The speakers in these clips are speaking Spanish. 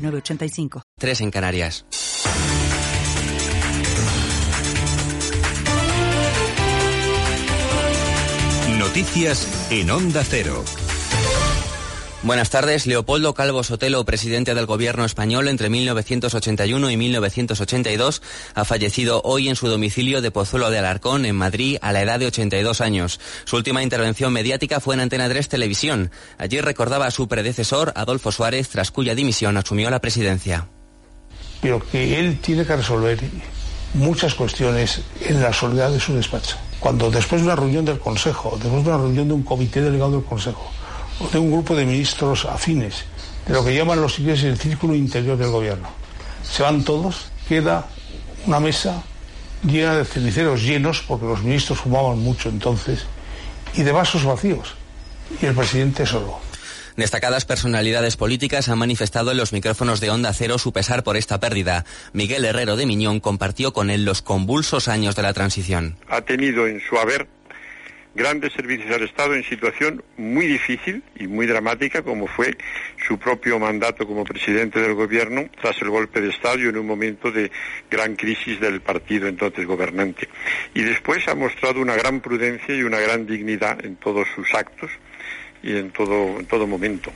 906985. Tres en Canarias. Noticias en Onda Cero. Buenas tardes. Leopoldo Calvo Sotelo, presidente del gobierno español entre 1981 y 1982, ha fallecido hoy en su domicilio de Pozuelo de Alarcón, en Madrid, a la edad de 82 años. Su última intervención mediática fue en Antena 3 Televisión. Allí recordaba a su predecesor, Adolfo Suárez, tras cuya dimisión asumió la presidencia. Pero que él tiene que resolver muchas cuestiones en la soledad de su despacho. Cuando después de una reunión del Consejo, después de una reunión de un comité delegado del Consejo, de un grupo de ministros afines, de lo que llaman los ingleses el círculo interior del gobierno. Se van todos, queda una mesa llena de ceniceros llenos, porque los ministros fumaban mucho entonces, y de vasos vacíos, y el presidente solo. Destacadas personalidades políticas han manifestado en los micrófonos de Onda Cero su pesar por esta pérdida. Miguel Herrero de Miñón compartió con él los convulsos años de la transición. Ha tenido en su haber grandes servicios al Estado en situación muy difícil y muy dramática como fue su propio mandato como presidente del gobierno tras el golpe de Estado y en un momento de gran crisis del partido entonces gobernante. Y después ha mostrado una gran prudencia y una gran dignidad en todos sus actos y en todo, en todo momento.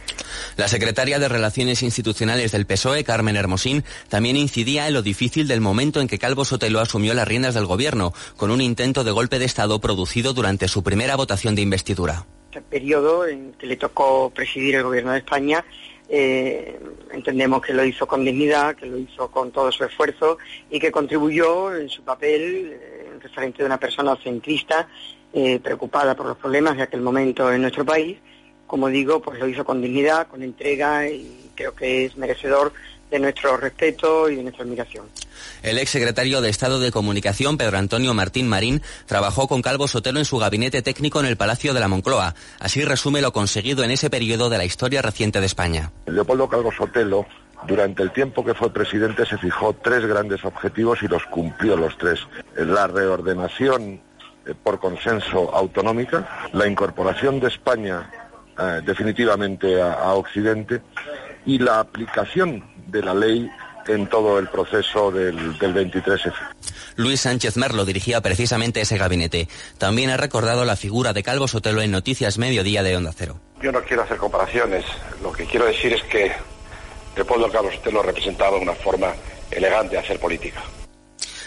La secretaria de Relaciones Institucionales del PSOE, Carmen Hermosín, también incidía en lo difícil del momento en que Calvo Sotelo asumió las riendas del gobierno, con un intento de golpe de Estado producido durante su primera votación de investidura. El periodo en que le tocó presidir el gobierno de España eh, entendemos que lo hizo con dignidad, que lo hizo con todo su esfuerzo y que contribuyó en su papel eh, en referente de una persona centrista eh, preocupada por los problemas de aquel momento en nuestro país como digo, pues lo hizo con dignidad, con entrega y creo que es merecedor de nuestro respeto y de nuestra admiración. El ex secretario de Estado de Comunicación, Pedro Antonio Martín Marín, trabajó con Calvo Sotelo en su gabinete técnico en el Palacio de la Moncloa. Así resume lo conseguido en ese periodo de la historia reciente de España. Leopoldo Calvo Sotelo, durante el tiempo que fue presidente, se fijó tres grandes objetivos y los cumplió los tres. La reordenación eh, por consenso autonómica, la incorporación de España eh, definitivamente a, Occidente y la aplicación de la ley en todo el proceso del, del 23F. Luis Sánchez Merlo dirigía precisamente ese gabinete. También ha recordado la figura de Calvo Sotelo en Noticias Mediodía de Onda Cero. Yo no quiero hacer comparaciones. Lo que quiero decir es que Leopoldo Calvo Sotelo representaba una forma elegante de hacer política.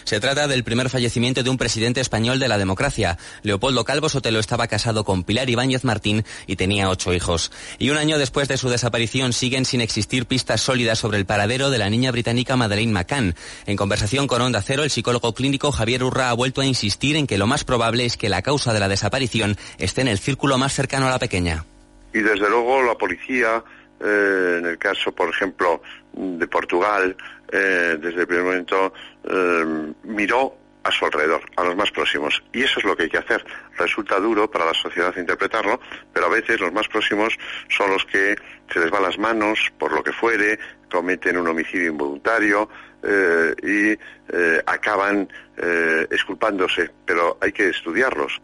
Se trata del primer fallecimiento de un presidente español de la democracia. Leopoldo Calvo Sotelo estaba casado con Pilar Ibáñez Martín y tenía ocho hijos. Y un año después de su desaparición siguen sin existir pistas sólidas sobre el paradero de la niña británica Madeleine McCann. En conversación con Onda Cero, el psicólogo clínico Javier Urra ha vuelto a insistir en que lo más probable es que la causa de la desaparición esté en el círculo más cercano a la pequeña. Y desde luego la policía, eh, en el caso, por ejemplo, de Portugal, eh, desde el primer momento eh, miró a su alrededor, a los más próximos. Y eso es lo que hay que hacer. Resulta duro para la sociedad interpretarlo, pero a veces los más próximos son los que se les van las manos por lo que fuere, cometen un homicidio involuntario eh, y acaban esculpándose, pero hay que estudiarlos.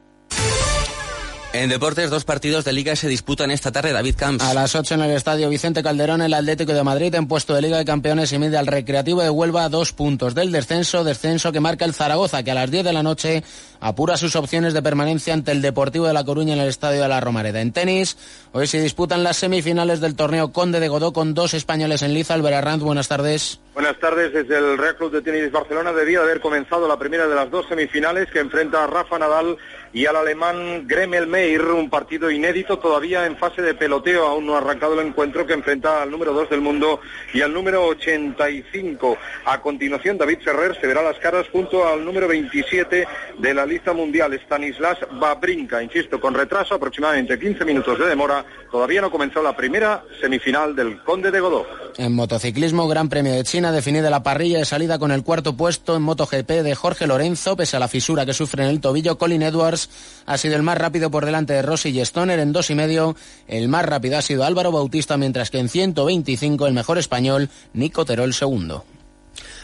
En deportes, dos partidos de liga se disputan esta tarde, David Camps. A las 8 en el estadio Vicente Calderón, el Atlético de Madrid en puesto de Liga de Campeones y media al Recreativo de Huelva dos puntos del descenso, descenso que marca el Zaragoza, que a las 10 de la noche apura sus opciones de permanencia ante el Deportivo de La Coruña en el estadio de la Romareda. En tenis, hoy se disputan las semifinales del torneo Conde de Godó con dos españoles en liza. Albert Arranz, buenas tardes. Buenas tardes. Desde el Real Club de Tenis Barcelona debía haber comenzado la primera de las dos semifinales que enfrenta a Rafa Nadal y al alemán Gremel Meir, un partido inédito todavía en fase de peloteo. Aún no ha arrancado el encuentro que enfrenta al número 2 del mundo y al número 85. A continuación, David Ferrer se verá las caras junto al número 27 de la lista mundial, Stanislas Babrinka. Insisto, con retraso, aproximadamente 15 minutos de demora, todavía no comenzó la primera semifinal del Conde de Godó. En motociclismo, Gran Premio de China definida la parrilla de salida con el cuarto puesto en MotoGP de Jorge Lorenzo, pese a la fisura que sufre en el tobillo. Colin Edwards ha sido el más rápido por delante de Rossi y Stoner en dos y medio. El más rápido ha sido Álvaro Bautista, mientras que en 125 el mejor español, Nico Terol segundo.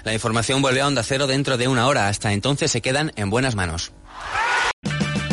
La información vuelve a Onda Cero dentro de una hora. Hasta entonces se quedan en buenas manos.